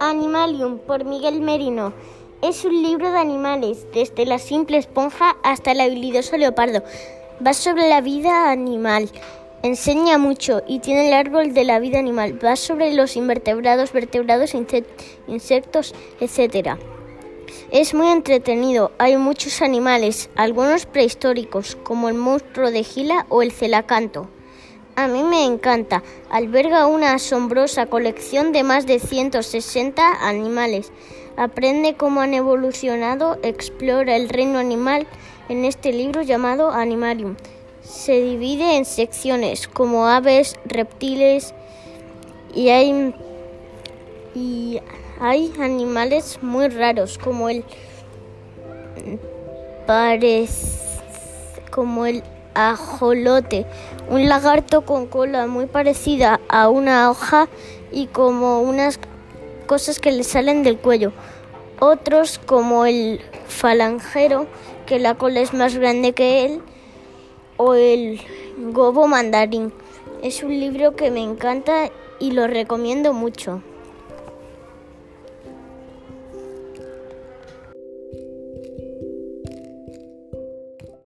Animalium por Miguel Merino. Es un libro de animales, desde la simple esponja hasta el habilidoso leopardo. Va sobre la vida animal. Enseña mucho y tiene el árbol de la vida animal. Va sobre los invertebrados, vertebrados, insectos, etc. Es muy entretenido. Hay muchos animales, algunos prehistóricos, como el monstruo de Gila o el celacanto. A mí me encanta. Alberga una asombrosa colección de más de 160 animales. Aprende cómo han evolucionado, explora el reino animal en este libro llamado Animalium. Se divide en secciones como aves, reptiles y hay, y hay animales muy raros como el como el ajolote, un lagarto con cola muy parecida a una hoja y como unas cosas que le salen del cuello. Otros como el falangero, que la cola es más grande que él, o el gobo mandarín. Es un libro que me encanta y lo recomiendo mucho.